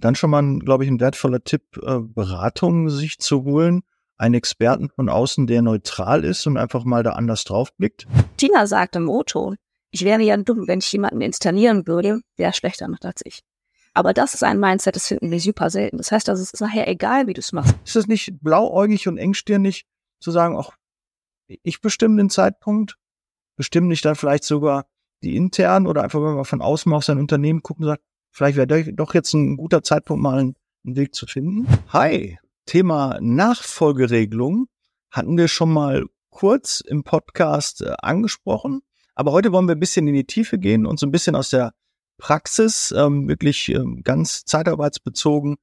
dann schon mal, glaube ich, ein wertvoller Tipp, äh, Beratung sich zu holen, einen Experten von außen, der neutral ist und einfach mal da anders drauf blickt. Tina sagt im O-Ton, ich wäre ja dumm, wenn ich jemanden installieren würde, der schlechter macht als ich. Aber das ist ein Mindset, das finden wir super selten. Das heißt also, es ist nachher egal, wie du es machst. Ist es nicht blauäugig und engstirnig zu sagen, ach, ich bestimme den Zeitpunkt, bestimme nicht dann vielleicht sogar die internen oder einfach, wenn man von außen mal auf sein Unternehmen gucken sagt, vielleicht wäre doch jetzt ein guter Zeitpunkt, mal einen, Weg zu finden. Hi, Thema Nachfolgeregelung hatten wir schon mal kurz im Podcast äh, angesprochen. Aber heute wollen wir ein bisschen in die Tiefe gehen und so ein bisschen aus der Praxis, ähm, wirklich ähm, ganz zeitarbeitsbezogen,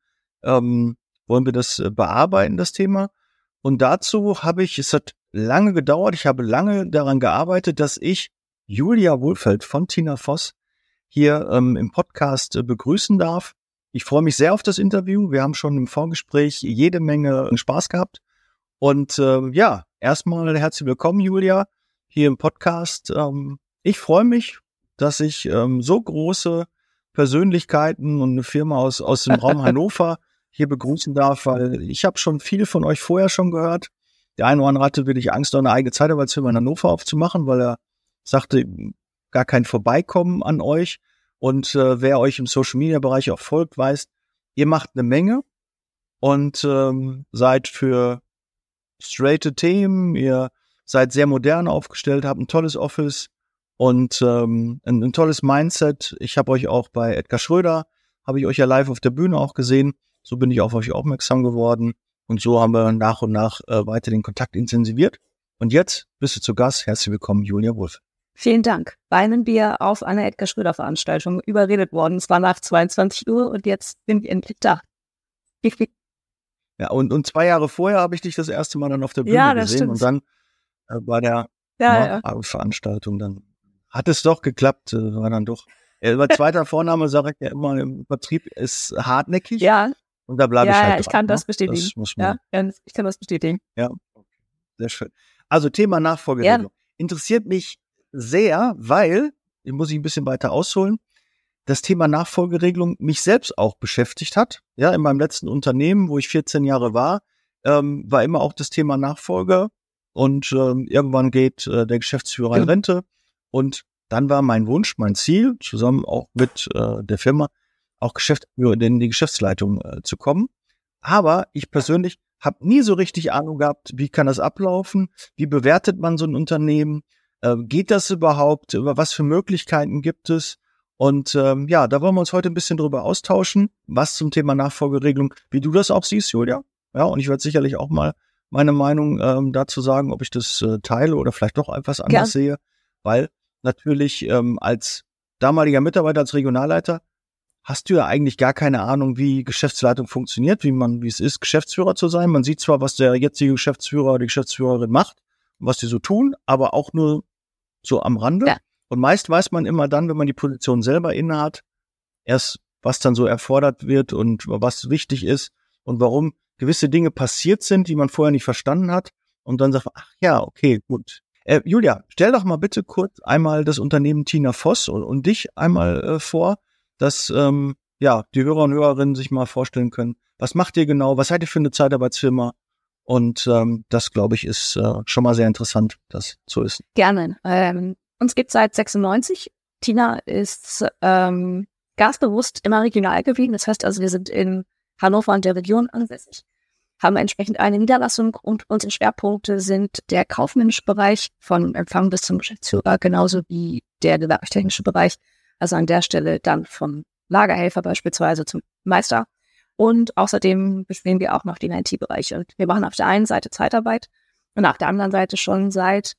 ähm, wollen wir das äh, bearbeiten, das Thema. Und dazu habe ich, es hat lange gedauert, ich habe lange daran gearbeitet, dass ich Julia Wohlfeld von Tina Voss hier ähm, im Podcast äh, begrüßen darf. Ich freue mich sehr auf das Interview. Wir haben schon im Vorgespräch jede Menge Spaß gehabt. Und äh, ja, erstmal herzlich willkommen, Julia, hier im Podcast. Ähm, ich freue mich, dass ich ähm, so große Persönlichkeiten und eine Firma aus, aus dem Raum Hannover hier begrüßen darf, weil ich habe schon viel von euch vorher schon gehört. Der eine oder andere hatte wirklich Angst, eine eigene Zeitarbeitsfirma in Hannover aufzumachen, weil er sagte, gar kein Vorbeikommen an euch. Und äh, wer euch im Social Media Bereich auch folgt, weiß, ihr macht eine Menge und ähm, seid für straighte Themen, ihr seid sehr modern aufgestellt, habt ein tolles Office und ähm, ein, ein tolles Mindset. Ich habe euch auch bei Edgar Schröder, habe ich euch ja live auf der Bühne auch gesehen. So bin ich auf euch aufmerksam geworden. Und so haben wir nach und nach äh, weiter den Kontakt intensiviert. Und jetzt bist du zu Gast. Herzlich willkommen, Julia Wolf. Vielen Dank. Bei einem Bier auf einer Edgar Schröder Veranstaltung überredet worden. Es war nach 22 Uhr und jetzt bin ich endlich da. Ja, und, und zwei Jahre vorher habe ich dich das erste Mal dann auf der Bühne ja, gesehen stimmt. und dann äh, bei der ja, ja. Veranstaltung dann hat es doch geklappt, äh, war dann doch. Äh, über zweiter Vorname sage ich ja immer im Vertrieb ist hartnäckig. Ja. Und da bleibe ich halt. Ja, dran, ich kann ne? das bestätigen. Das muss man, ja, ich kann das bestätigen. Ja, sehr schön. Also Thema Nachfolgeregelung. Interessiert mich sehr, weil, ich muss ich ein bisschen weiter ausholen, das Thema Nachfolgeregelung mich selbst auch beschäftigt hat. Ja, in meinem letzten Unternehmen, wo ich 14 Jahre war, ähm, war immer auch das Thema Nachfolger. Und ähm, irgendwann geht äh, der Geschäftsführer in Rente. Und dann war mein Wunsch, mein Ziel, zusammen auch mit äh, der Firma, auch Geschäftsführer in die Geschäftsleitung äh, zu kommen. Aber ich persönlich habe nie so richtig Ahnung gehabt, wie kann das ablaufen, wie bewertet man so ein Unternehmen, äh, geht das überhaupt, was für Möglichkeiten gibt es? Und ähm, ja, da wollen wir uns heute ein bisschen drüber austauschen, was zum Thema Nachfolgeregelung, wie du das auch siehst, Julia. Ja, und ich werde sicherlich auch mal meine Meinung ähm, dazu sagen, ob ich das äh, teile oder vielleicht doch etwas anders Ja. sehe, weil natürlich ähm, als damaliger Mitarbeiter, als Regionalleiter, hast du ja eigentlich gar keine Ahnung, wie Geschäftsleitung funktioniert, wie man, wie es ist, Geschäftsführer zu sein. Man sieht zwar, was der jetzige Geschäftsführer oder die Geschäftsführerin macht, was die so tun, aber auch nur so am Rande. Ja. Und meist weiß man immer dann, wenn man die Position selber innehat, erst was dann so erfordert wird und was wichtig ist und warum gewisse Dinge passiert sind, die man vorher nicht verstanden hat. Und dann sagt man, ach ja, okay, gut. Äh, Julia, stell doch mal bitte kurz einmal das Unternehmen Tina Voss und, und dich einmal äh, vor, dass ähm, ja die Hörer und Hörerinnen sich mal vorstellen können. Was macht ihr genau? Was seid ihr für eine Zeitarbeitsfirma? Und ähm, das, glaube ich, ist äh, schon mal sehr interessant, das zu wissen. Gerne. Ähm, uns gibt seit 96. Tina ist ähm, gasbewusst immer regional geblieben. Das heißt also, wir sind in Hannover und der Region ansässig, haben entsprechend eine Niederlassung und unsere Schwerpunkte sind der kaufmännische Bereich von Empfang bis zum Geschäftsführer, genauso wie der gewerblich-technische Bereich. Also an der Stelle dann vom Lagerhelfer beispielsweise zum Meister. Und außerdem bespielen wir auch noch den IT-Bereich. Und wir machen auf der einen Seite Zeitarbeit und auf der anderen Seite schon seit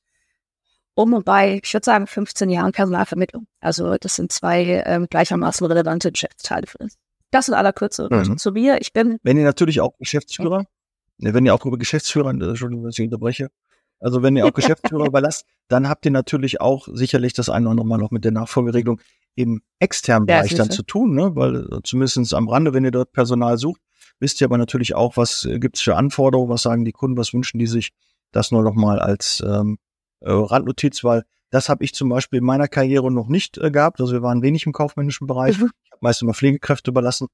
um und bei, ich würde sagen, 15 Jahren Personalvermittlung. Also das sind zwei ähm, gleichermaßen relevante Geschäftsteile für uns. Das in aller Kürze Mhm. zu mir. Ich bin Wenn ihr natürlich auch Geschäftsführer, ne, wenn ihr auch über Geschäftsführer, Entschuldigung, dass ich unterbreche, also wenn ihr auch Geschäftsführer überlasst, dann habt ihr natürlich auch sicherlich das eine oder andere Mal noch mit der Nachfolgeregelung im externen Ja, Bereich dann zu tun, ne? weil äh, zumindest am Rande, wenn ihr dort Personal sucht, wisst ihr aber natürlich auch, was äh, gibt's für Anforderungen, was sagen die Kunden, was wünschen die sich, das nur noch mal als ähm, äh, Randnotiz, weil das habe ich zum Beispiel in meiner Karriere noch nicht äh, gehabt. Also wir waren wenig im kaufmännischen Bereich. Mhm. Ich habe meist immer Pflegekräfte überlassen.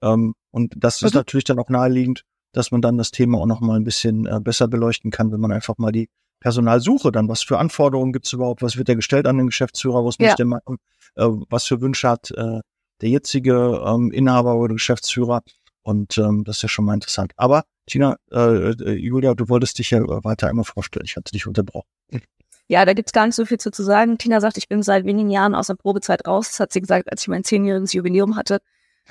Ähm, und das ist Mhm. natürlich dann auch naheliegend, dass man dann das Thema auch noch mal ein bisschen äh, besser beleuchten kann, wenn man einfach mal die Personalsuche dann, was für Anforderungen gibt es überhaupt, was wird da gestellt an den Geschäftsführer, was Ja. muss der machen, äh, was für Wünsche hat äh, der jetzige ähm, Inhaber oder Geschäftsführer. Und ähm, das ist ja schon mal interessant. Aber Tina, äh, äh, Julia, du wolltest dich ja weiter einmal vorstellen. Ich hatte dich unterbrochen. Ja, da gibt's gar nicht so viel zu, zu sagen. Tina sagt, ich bin seit wenigen Jahren aus der Probezeit raus. Das hat sie gesagt, als ich mein zehnjähriges Jubiläum hatte.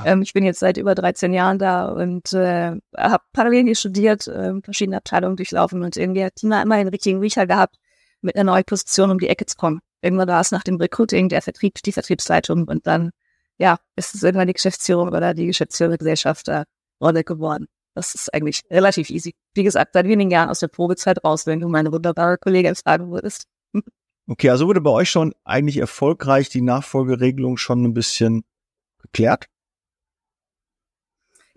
Ähm, ich bin jetzt seit über 13 Jahren da und äh, habe parallel hier studiert, äh, verschiedene Abteilungen durchlaufen und irgendwie hat Tina immer den richtigen Riecher gehabt, mit einer neuen Position um die Ecke zu kommen. Irgendwann war es nach dem Recruiting der Vertrieb, die Vertriebsleitung und dann, ja, ist es irgendwann die Geschäftsführung oder die Geschäftsführende Gesellschaft der Rolle geworden. Das ist eigentlich relativ easy. Wie gesagt, seit wenigen Jahren aus der Probezeit raus, wenn du meine wunderbare Kollegin fragen würdest. Okay, also wurde bei euch schon eigentlich erfolgreich die Nachfolgeregelung schon ein bisschen geklärt?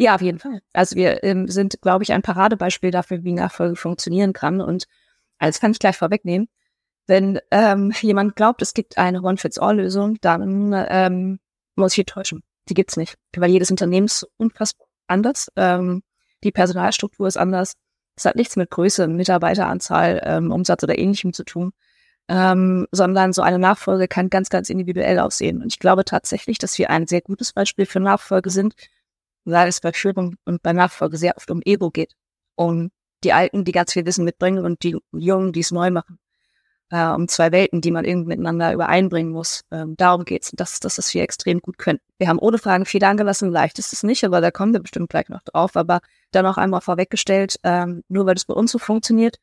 Ja, auf jeden Fall. Also wir ähm, sind, glaube ich, ein Paradebeispiel dafür, wie Nachfolge funktionieren kann. Und als kann ich gleich vorwegnehmen. Wenn ähm, jemand glaubt, es gibt eine One-Fits-All-Lösung, dann ähm, muss ich ihn täuschen. Die gibt's nicht. Weil jedes Unternehmen ist unfassbar anders. Ähm, die Personalstruktur ist anders. Es hat nichts mit Größe, Mitarbeiteranzahl, ähm, Umsatz oder ähnlichem zu tun. Ähm, sondern so eine Nachfolge kann ganz, ganz individuell aussehen. Und ich glaube tatsächlich, dass wir ein sehr gutes Beispiel für Nachfolge sind, weil es bei Führung und bei Nachfolge sehr oft um Ego geht. Um die Alten, die ganz viel Wissen mitbringen und die Jungen, die es neu machen. Äh, um zwei Welten, die man irgendwie miteinander übereinbringen muss. Ähm, darum geht's. Und das ist das, wir extrem gut können. Wir haben ohne Fragen viel angelassen. Leicht ist es nicht, aber da kommen wir bestimmt gleich noch drauf. Aber dann auch einmal vorweggestellt, ähm, nur weil das bei uns so funktioniert,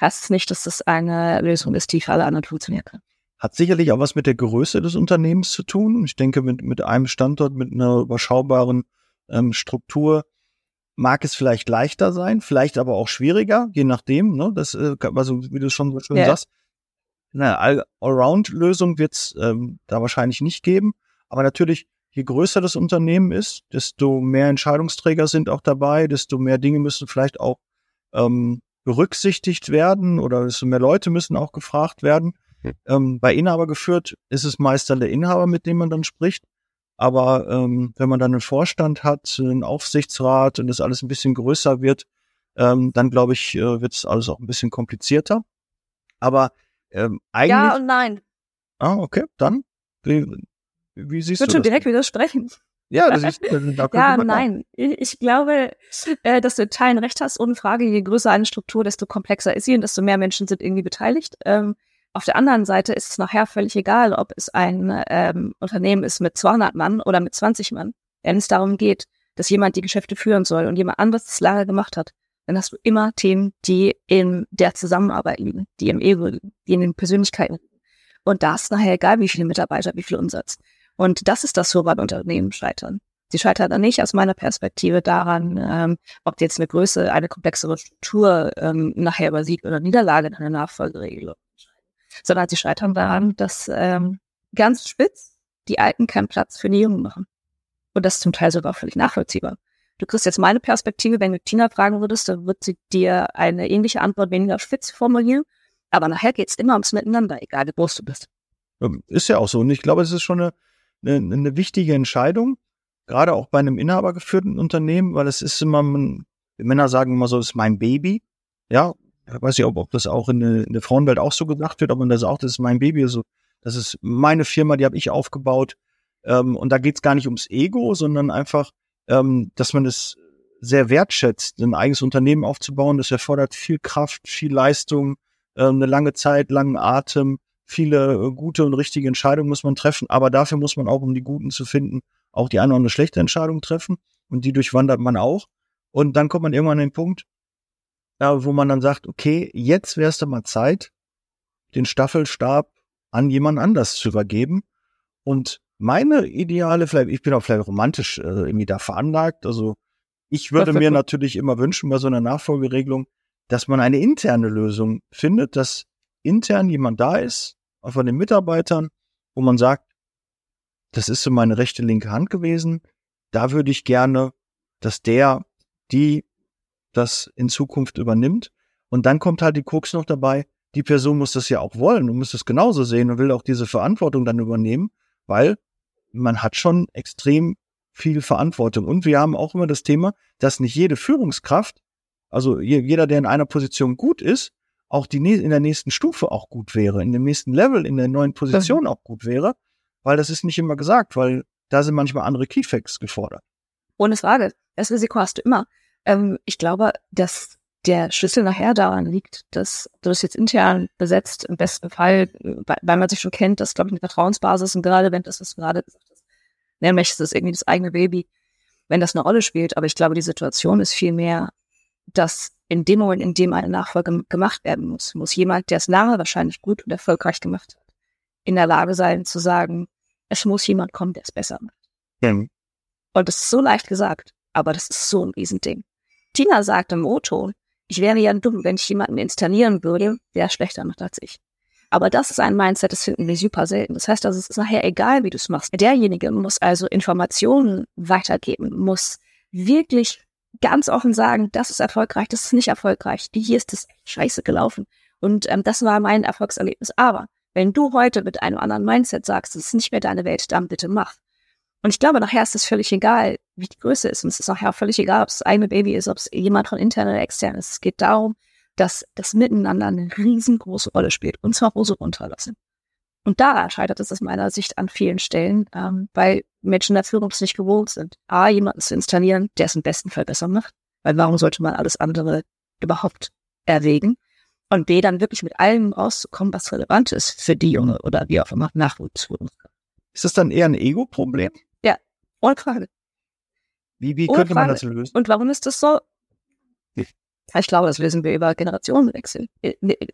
heißt es nicht, dass das eine Lösung ist, die für alle anderen funktionieren kann. Hat sicherlich auch was mit der Größe des Unternehmens zu tun. Ich denke, mit, mit einem Standort, mit einer überschaubaren ähm, Struktur mag es vielleicht leichter sein, vielleicht aber auch schwieriger, je nachdem. Ne? Das, äh, also wie du schon so schön Ja. sagst, eine All- Allround-Lösung wird es ähm, da wahrscheinlich nicht geben. Aber natürlich, je größer das Unternehmen ist, desto mehr Entscheidungsträger sind auch dabei, desto mehr Dinge müssen vielleicht auch ähm, berücksichtigt werden oder desto mehr Leute müssen auch gefragt werden. Ähm, bei Inhaber geführt ist es meist dann der Inhaber, mit dem man dann spricht. Aber ähm, wenn man dann einen Vorstand hat, einen Aufsichtsrat und das alles ein bisschen größer wird, ähm, dann glaube ich, äh, wird es alles auch ein bisschen komplizierter. Aber ähm, eigentlich. Ja und nein. ah, okay, dann. Wie, wie Ich siehst würde du schon das? direkt widersprechen. Ja, das ist, da Ja, nein. Ich, ich glaube, äh, dass du in Teilen recht hast. Ohne Frage, je größer eine Struktur, desto komplexer ist sie und desto mehr Menschen sind irgendwie beteiligt. Ähm, auf der anderen Seite ist es nachher völlig egal, ob es ein ähm, Unternehmen ist mit 200 Mann oder mit 20 Mann. Wenn es darum geht, dass jemand die Geschäfte führen soll und jemand anderes das lange gemacht hat, dann hast du immer Themen, die in der Zusammenarbeit liegen, die im Ego liegen, die in den Persönlichkeiten liegen. Und da ist nachher egal, wie viele Mitarbeiter, wie viel Umsatz. Und das ist das, woran Unternehmen scheitern. Sie scheitern dann nicht aus meiner Perspektive daran, ähm, ob jetzt eine Größe, eine komplexere Struktur ähm, nachher über Sieg oder Niederlage in einer Nachfolgeregelung sondern sie scheitern daran, dass ähm, ganz spitz die Alten keinen Platz für die Jungen machen. Und das ist zum Teil sogar völlig nachvollziehbar. Du kriegst jetzt meine Perspektive, wenn du Tina fragen würdest, dann wird sie dir eine ähnliche Antwort weniger spitz formulieren. Aber nachher geht's immer ums Miteinander, egal wie groß du bist. Ist ja auch so. Und ich glaube, es ist schon eine, eine, eine wichtige Entscheidung, gerade auch bei einem inhabergeführten Unternehmen, weil es ist immer, man, Männer sagen immer so, es ist mein Baby. Ja, ich weiß nicht, ob, ob das auch in der, in der Frauenwelt auch so gesagt wird, ob man das auch, das ist mein Baby, also das ist meine Firma, die habe ich aufgebaut. Ähm, und da geht's gar nicht ums Ego, sondern einfach, ähm, dass man es sehr wertschätzt, ein eigenes Unternehmen aufzubauen. Das erfordert viel Kraft, viel Leistung, ähm, eine lange Zeit, langen Atem, viele äh, gute und richtige Entscheidungen muss man treffen, aber dafür muss man auch, um die guten zu finden, auch die eine oder andere schlechte Entscheidung treffen und die durchwandert man auch. Und dann kommt man irgendwann an den Punkt, ja, wo man dann sagt, okay, jetzt wäre es dann mal Zeit, den Staffelstab an jemand anders zu übergeben. Und meine Ideale, vielleicht, ich bin auch vielleicht romantisch äh, irgendwie da veranlagt, also ich würde mir natürlich immer wünschen bei so einer Nachfolgeregelung, dass man eine interne Lösung findet, dass intern jemand da ist, auch von den Mitarbeitern, wo man sagt, das ist so meine rechte, linke Hand gewesen. Da würde ich gerne, dass der, die das in Zukunft übernimmt. Und dann kommt halt die Krux noch dabei, die Person muss das ja auch wollen und muss das genauso sehen und will auch diese Verantwortung dann übernehmen, weil man hat schon extrem viel Verantwortung. Und wir haben auch immer das Thema, dass nicht jede Führungskraft, also jeder, der in einer Position gut ist, auch die in der nächsten Stufe auch gut wäre, in dem nächsten Level, in der neuen Position auch gut wäre, weil das ist nicht immer gesagt, weil da sind manchmal andere Keyfacts gefordert. Ohne Frage. Das Risiko hast du immer. Ähm, ich glaube, dass der Schlüssel nachher daran liegt, dass du das jetzt intern besetzt, im besten Fall, weil man sich schon kennt, das glaube ich eine Vertrauensbasis und gerade wenn das, was du gerade gesagt hast, nennen möchtest, ist irgendwie das eigene Baby, wenn das eine Rolle spielt. Aber ich glaube, die Situation ist vielmehr, dass in dem Moment, in dem eine Nachfolge gemacht werden muss, muss jemand, der es lange wahrscheinlich gut und erfolgreich gemacht hat, in der Lage sein zu sagen, es muss jemand kommen, der es besser macht. Ja. Und das ist so leicht gesagt, aber das ist so ein Riesending. Tina sagt im O-Ton, ich wäre ja dumm, wenn ich jemanden installieren würde, der schlechter macht als ich. Aber das ist ein Mindset, das finden wir super selten. Das heißt also, es ist nachher egal, wie du es machst. Derjenige muss also Informationen weitergeben, muss wirklich ganz offen sagen, das ist erfolgreich, das ist nicht erfolgreich, hier ist das scheiße gelaufen. Und ähm, das war mein Erfolgserlebnis. Aber wenn du heute mit einem anderen Mindset sagst, das ist nicht mehr deine Welt, dann bitte mach. Und ich glaube, nachher ist es völlig egal, wie die Größe ist. Und es ist nachher völlig egal, ob es das eigene Baby ist, ob es jemand von intern oder extern ist. Es geht darum, dass das Miteinander eine riesengroße Rolle spielt. Und zwar Hose runterlassen. Und da scheitert es aus meiner Sicht an vielen Stellen, ähm, weil Menschen der Führung es nicht gewohnt sind. A, jemanden zu installieren, der es im besten Fall besser macht. Weil warum sollte man alles andere überhaupt erwägen? Und B, dann wirklich mit allem rauszukommen, was relevant ist für die Junge oder wie auch immer Nachwuchsführungskraft. Ist das dann eher ein Ego-Problem? Ja, ohne Frage. Wie, wie könnte man das lösen? Und warum ist das so? Ich glaube, das lösen wir über Generationenwechsel.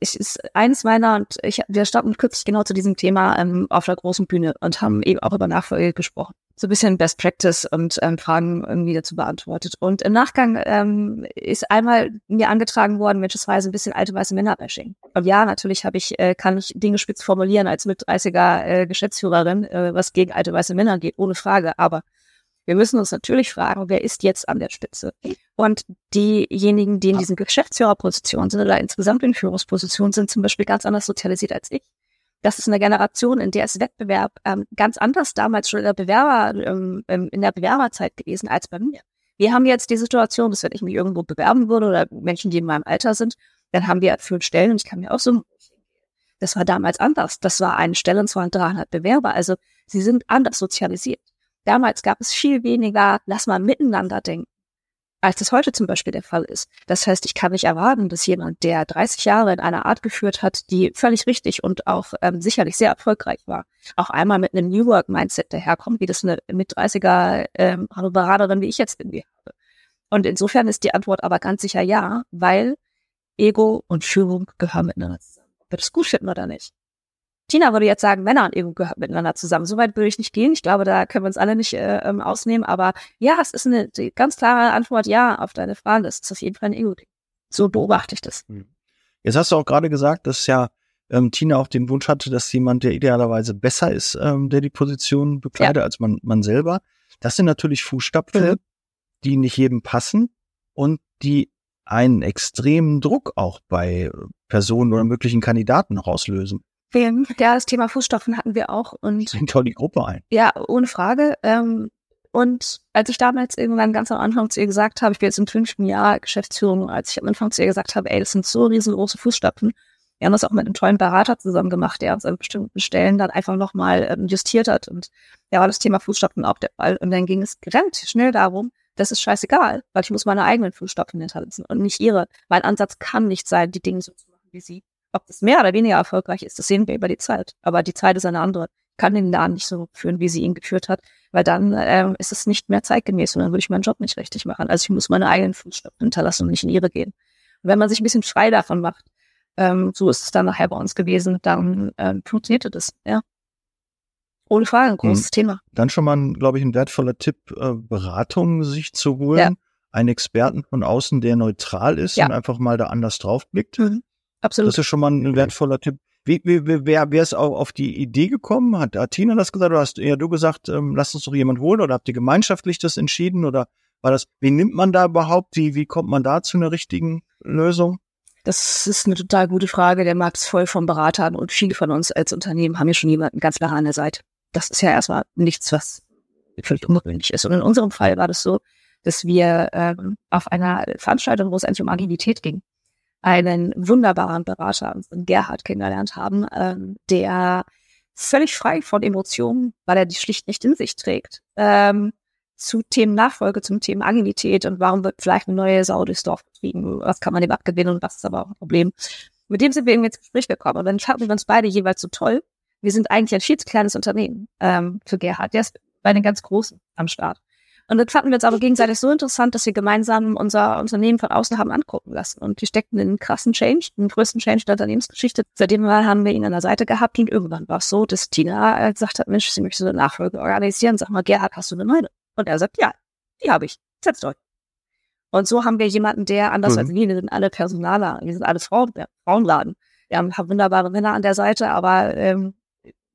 Es ist eines meiner, und ich, wir standen kürzlich genau zu diesem Thema ähm, auf der großen Bühne und haben eben auch über Nachfolge gesprochen. So ein bisschen Best Practice und ähm, Fragen irgendwie dazu beantwortet. Und im Nachgang ähm, ist einmal mir angetragen worden, welchesweise ein bisschen alte weiße Männer-Bashing. Und ja, natürlich habe ich, äh, kann ich Dinge spitz formulieren als mit 30er äh, Geschäftsführerin, äh, was gegen alte weiße Männer geht, ohne Frage. Aber wir müssen uns natürlich fragen, wer ist jetzt an der Spitze? Und diejenigen, die in diesen Geschäftsführerpositionen sind oder insgesamt in Führungspositionen sind, zum Beispiel ganz anders sozialisiert als ich. Das ist eine Generation, in der ist Wettbewerb ähm, ganz anders damals schon in der Bewerber, ähm, ähm, in der Bewerberzeit gewesen als bei mir. Wir haben jetzt die Situation, dass wenn ich mich irgendwo bewerben würde oder Menschen, die in meinem Alter sind, dann haben wir fünf Stellen und ich kann mir auch so das war damals anders. Das war eine Stelle und zwar 300 Bewerber. Also sie sind anders sozialisiert. Damals gab es viel weniger, lass mal miteinander denken, als das heute zum Beispiel der Fall ist. Das heißt, ich kann nicht erwarten, dass jemand, der 30 Jahre in einer Art geführt hat, die völlig richtig und auch ähm, sicherlich sehr erfolgreich war, auch einmal mit einem New Work Mindset daherkommt, wie das eine mit 30er ähm, Beraterin wie ich jetzt irgendwie habe. Und insofern ist die Antwort aber ganz sicher ja, weil Ego und Führung gehören miteinander zusammen. Ob wir das gut finden oder nicht. Tina würde jetzt sagen, Männer und Ego gehören miteinander zusammen. Soweit würde ich nicht gehen. Ich glaube, da können wir uns alle nicht äh, ähm, ausnehmen. Aber ja, es ist eine ganz klare Antwort ja auf deine Frage. Es ist auf jeden Fall ein Ego-Ding. So beobachte ich das. Hm. Jetzt hast du auch gerade gesagt, dass ja ähm, Tina auch den Wunsch hatte, dass jemand, der idealerweise besser ist, ähm, der die Position bekleidet, ja. als man, man selber. Das sind natürlich Fußstapfen, mhm. die nicht jedem passen und die einen extremen Druck auch bei Personen oder möglichen Kandidaten rauslösen. Film. Ja, das Thema Fußstapfen hatten wir auch. Und Sind doch die Gruppe ein. Ja, ohne Frage. Ähm, und als ich damals irgendwann ganz am Anfang zu ihr gesagt habe, ich bin jetzt im fünften Jahr Geschäftsführung, als ich am Anfang zu ihr gesagt habe, ey, das sind so riesengroße Fußstapfen. Wir haben das auch mit einem tollen Berater zusammen gemacht, der uns an bestimmten Stellen dann einfach nochmal ähm, justiert hat. Und ja, war das Thema Fußstapfen auch der Fall. Und dann ging es relativ schnell darum, das ist scheißegal, weil ich muss meine eigenen Fußstapfen hinterlassen und nicht ihre. Mein Ansatz kann nicht sein, die Dinge so zu machen wie sie. Ob das mehr oder weniger erfolgreich ist, das sehen wir über die Zeit. Aber die Zeit ist eine andere. Ich kann den Laden nicht so führen, wie sie ihn geführt hat, weil dann ähm, ist es nicht mehr zeitgemäß und dann würde ich meinen Job nicht richtig machen. Also ich muss meine eigenen Fußstapfen hinterlassen und nicht in ihre gehen. Und wenn man sich ein bisschen frei davon macht, ähm, so ist es dann nachher bei uns gewesen, dann ähm, funktionierte das, ja. Ohne Frage, ein großes mhm. Thema. Dann schon mal, glaube ich, ein wertvoller Tipp, äh, Beratung sich zu holen. Ja. Einen Experten von außen, der neutral ist ja. und einfach mal da anders drauf blickt. Mhm. Absolut. Das ist schon mal ein wertvoller Tipp. Wie, wie, wie, wer, wer ist auch auf die Idee gekommen? Hat, Tina das gesagt oder hast eher du gesagt, ähm, lass uns doch jemand holen oder habt ihr gemeinschaftlich das entschieden oder war das, wie nimmt man da überhaupt, wie, wie kommt man da zu einer richtigen Lösung? Das ist eine total gute Frage. Der Markt ist voll von Beratern und viele von uns als Unternehmen haben ja schon jemanden ganz lange an der Seite. Das ist ja erstmal nichts, was völlig ungewöhnlich ist. Und in unserem Fall war das so, dass wir ähm, auf einer Veranstaltung, wo es eigentlich um Agilität ging, einen wunderbaren Berater, unseren Gerhard, kennengelernt haben, ähm, der völlig frei von Emotionen, weil er die schlicht nicht in sich trägt, ähm, zu Themen Nachfolge, zum Thema Agilität und warum wird vielleicht eine neue Sau durchs Dorf getrieben, was kann man dem abgewinnen und was ist aber auch ein Problem. Mit dem sind wir eben ins Gespräch gekommen und dann fanden wir uns beide jeweils so toll. Wir sind eigentlich ein viel zu kleines Unternehmen ähm, für Gerhard. Der ist bei den ganz Großen am Start. Und dann fanden wir uns aber gegenseitig so interessant, dass wir gemeinsam unser Unternehmen von außen haben angucken lassen. Und wir steckten in einen krassen Change, den größten Change der Unternehmensgeschichte. Seitdem haben wir ihn an der Seite gehabt und irgendwann war es so, dass Tina äh, gesagt hat, Mensch, sie möchte so eine Nachfolge organisieren. Sag mal, Gerhard, hast du eine Meinung? Und er sagt, ja, die habe ich. Setzt euch. Und so haben wir jemanden, der anders mhm. als wir, wir sind alle Personaler, wir sind alle Frauen, ja, Frauenladen. Wir haben, haben wunderbare Männer an der Seite, aber ähm,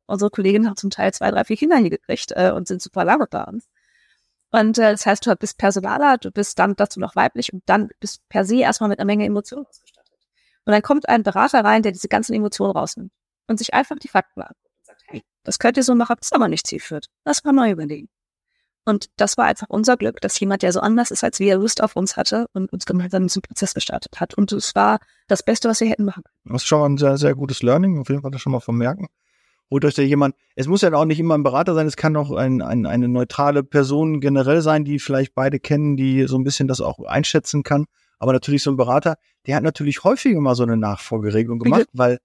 unsere Kolleginnen haben zum Teil zwei, drei, vier Kinder hier gekriegt äh, und sind super lange bei uns. Und äh, das heißt, du bist Personaler, du bist dann dazu noch weiblich und dann bist per se erstmal mit einer Menge Emotionen ausgestattet. Und dann kommt ein Berater rein, der diese ganzen Emotionen rausnimmt und sich einfach die Fakten anguckt und sagt, hey, das könnt ihr so machen, das ist aber nicht zielführend. Lass mal neu überlegen. Und das war einfach unser Glück, dass jemand, der so anders ist als wir, Lust auf uns hatte und uns gemeinsam diesen Prozess gestartet hat. Und es war das Beste, was wir hätten machen können. Das ist schon mal ein sehr, sehr gutes Learning. Auf jeden Fall das schon mal vermerken holt euch da jemand. Es muss ja auch nicht immer ein Berater sein, es kann auch ein, ein, eine neutrale Person generell sein, die vielleicht beide kennen, die so ein bisschen das auch einschätzen kann. Aber natürlich so ein Berater, der hat natürlich häufiger mal so eine Nachfolgeregelung gemacht, weil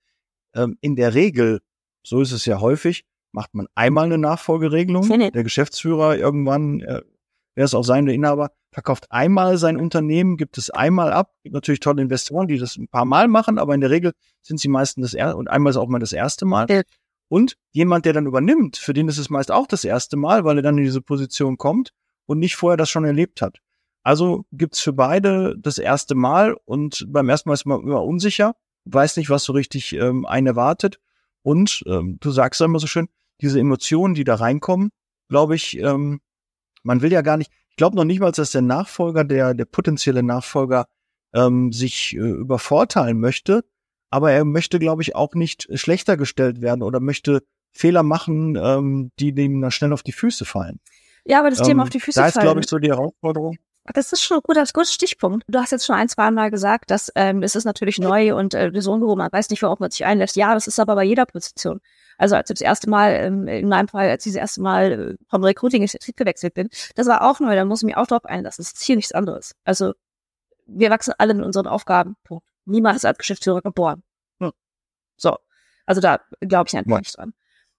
ähm, in der Regel, so ist es ja häufig, macht man einmal eine Nachfolgeregelung. Der Geschäftsführer irgendwann, äh, wer ist auch sein, der Inhaber, verkauft einmal sein Unternehmen, gibt es einmal ab. Gibt natürlich tolle Investoren, die das ein paar Mal machen, aber in der Regel sind sie meistens das erste und einmal ist auch mal das erste Mal. Und jemand, der dann übernimmt, für den ist es meist auch das erste Mal, weil er dann in diese Position kommt und nicht vorher das schon erlebt hat. Also gibt's für beide das erste Mal und beim ersten Mal ist man immer unsicher, weiß nicht, was so richtig ähm, einen erwartet. Und ähm, du sagst ja immer so schön, diese Emotionen, die da reinkommen, glaube ich, ähm, man will ja gar nicht, ich glaube noch nicht mal, dass der Nachfolger, der, der potenzielle Nachfolger ähm, sich äh, übervorteilen möchte, aber er möchte, glaube ich, auch nicht schlechter gestellt werden oder möchte Fehler machen, ähm, die dem dann schnell auf die Füße fallen. Ja, aber das ähm, Thema auf die Füße fallen. Da ist, glaube ich, so die Herausforderung. Das ist schon ein guter, guter Stichpunkt. Du hast jetzt schon ein, zwei Mal gesagt, dass ähm, es ist natürlich neu und äh, so ein man weiß nicht, worauf man sich einlässt. Ja, das ist aber bei jeder Position. Also als ich das erste Mal, ähm, in meinem Fall, als ich das erste Mal äh, vom Recruiting Betrieb gewechselt bin, das war auch neu, da muss ich mich auch drauf einlassen. Das ist hier nichts anderes. Also wir wachsen alle in unseren Aufgaben. Punkt. Niemand ist als Geschäftsführer geboren. Hm. So. Also da glaube ich einfach nicht dran.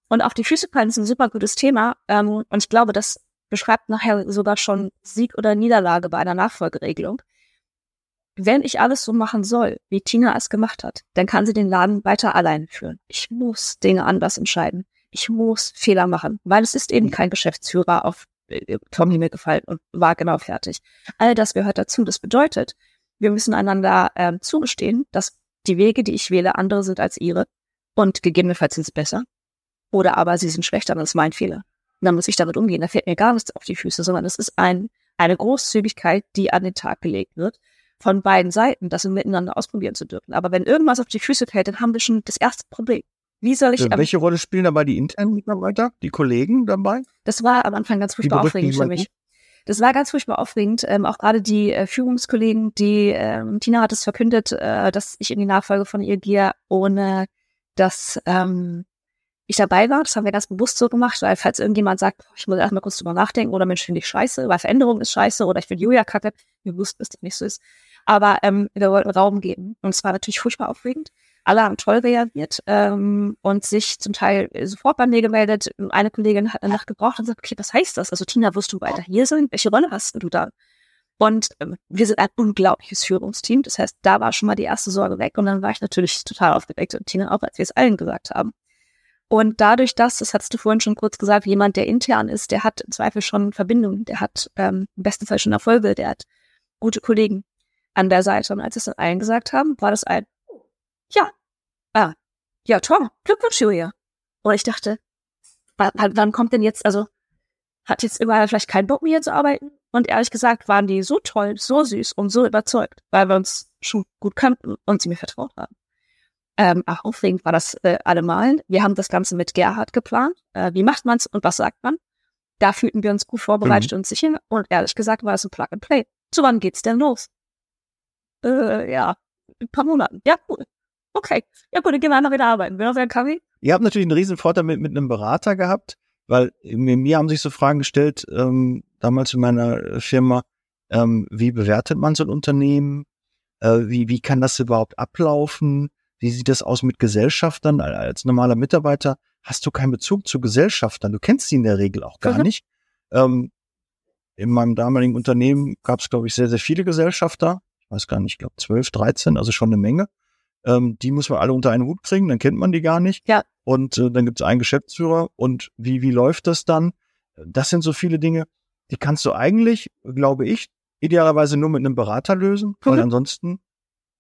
Und auf die Füße fallen ist ein super gutes Thema. Ähm, und ich glaube, das beschreibt nachher sogar schon Sieg oder Niederlage bei einer Nachfolgeregelung. Wenn ich alles so machen soll, wie Tina es gemacht hat, dann kann sie den Laden weiter allein führen. Ich muss Dinge anders entscheiden. Ich muss Fehler machen, weil es ist eben kein Geschäftsführer auf äh, Tommy mir gefallen und war genau fertig. All das gehört dazu. Das bedeutet, wir müssen einander äh, zugestehen, dass die Wege, die ich wähle, andere sind als ihre und gegebenenfalls sind sie besser. Oder aber sie sind schlechter, das ist mein Fehler. Und dann muss ich damit umgehen. Da fällt mir gar nichts auf die Füße, sondern es ist ein, eine Großzügigkeit, die an den Tag gelegt wird von beiden Seiten, das miteinander ausprobieren zu dürfen. Aber wenn irgendwas auf die Füße fällt, dann haben wir schon das erste Problem. Wie soll ich. Äh, welche Rolle spielen dabei die internen Mitarbeiter, die Kollegen dabei? Das war am Anfang ganz furchtbar aufregend für mich. Das war ganz furchtbar aufregend. Ähm, auch gerade die äh, Führungskollegen, die ähm, Tina hat es verkündet, äh, dass ich in die Nachfolge von ihr gehe, ohne dass ähm, ich dabei war. Das haben wir ganz bewusst so gemacht, weil falls irgendjemand sagt, ich muss erstmal kurz drüber nachdenken oder Mensch, finde ich scheiße, weil Veränderung ist scheiße oder ich finde Julia kacke, wir wussten, dass das nicht so ist. Aber ähm, wir wollten Raum geben. Und es war natürlich furchtbar aufregend alle haben toll reagiert ähm, und sich zum Teil sofort bei mir gemeldet. Eine Kollegin hat Nacht gebraucht und sagt, okay, was heißt das? Also Tina, wirst du weiter hier sein? Welche Rolle hast du da? Und ähm, wir sind ein unglaubliches Führungsteam. Das heißt, da war schon mal die erste Sorge weg und dann war ich natürlich total aufgeweckt und Tina auch, als wir es allen gesagt haben. Und dadurch, dass, das hattest du vorhin schon kurz gesagt, jemand, der intern ist, der hat im Zweifel schon Verbindungen, der hat ähm, im besten Fall schon Erfolge, der hat gute Kollegen an der Seite. Und als es dann allen gesagt haben, war das ein, ja, ah, ja, Tom, Glückwunsch, Julia. Und ich dachte, wann kommt denn jetzt, also, hat jetzt überall vielleicht keinen Bock mehr zu arbeiten? Und ehrlich gesagt waren die so toll, so süß und so überzeugt, weil wir uns schon gut kannten und sie mir vertraut haben. Ähm, auch aufregend war das äh, allemal. Wir haben das Ganze mit Gerhard geplant. Äh, wie macht man's und was sagt man? Da fühlten wir uns gut vorbereitet mhm. und sicher. Und ehrlich gesagt war es ein Plug and Play. Zu wann geht's denn los? Äh, ja, ein paar Monaten. Ja, cool. Okay. Ja gut, dann gehen wir einfach wieder arbeiten. Will noch wer Kaffee? Ihr habt natürlich einen riesen Vorteil mit, mit einem Berater gehabt, weil mir, mir haben sich so Fragen gestellt, ähm, damals in meiner Firma, ähm, wie bewertet man so ein Unternehmen? Äh, wie, wie kann das überhaupt ablaufen? Wie sieht das aus mit Gesellschaftern? Als normaler Mitarbeiter hast du keinen Bezug zu Gesellschaftern. Du kennst sie in der Regel auch gar mhm. nicht. Ähm, in meinem damaligen Unternehmen gab es, glaube ich, sehr, sehr viele Gesellschafter. Ich weiß gar nicht, ich glaube 12, 13, also schon eine Menge. Ähm, die muss man alle unter einen Hut kriegen, dann kennt man die gar nicht. Ja. Und äh, dann gibt es einen Geschäftsführer. Und wie, wie läuft das dann? Das sind so viele Dinge, die kannst du eigentlich, glaube ich, idealerweise nur mit einem Berater lösen, weil mhm. ansonsten,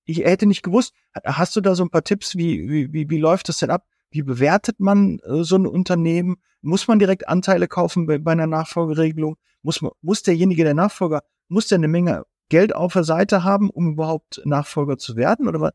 ich hätte nicht gewusst, hast du da so ein paar Tipps, wie, wie, wie, wie läuft das denn ab? Wie bewertet man äh, so ein Unternehmen? Muss man direkt Anteile kaufen bei, bei einer Nachfolgeregelung? Muss, man, muss derjenige, der Nachfolger, muss der eine Menge Geld auf der Seite haben, um überhaupt Nachfolger zu werden? Oder was?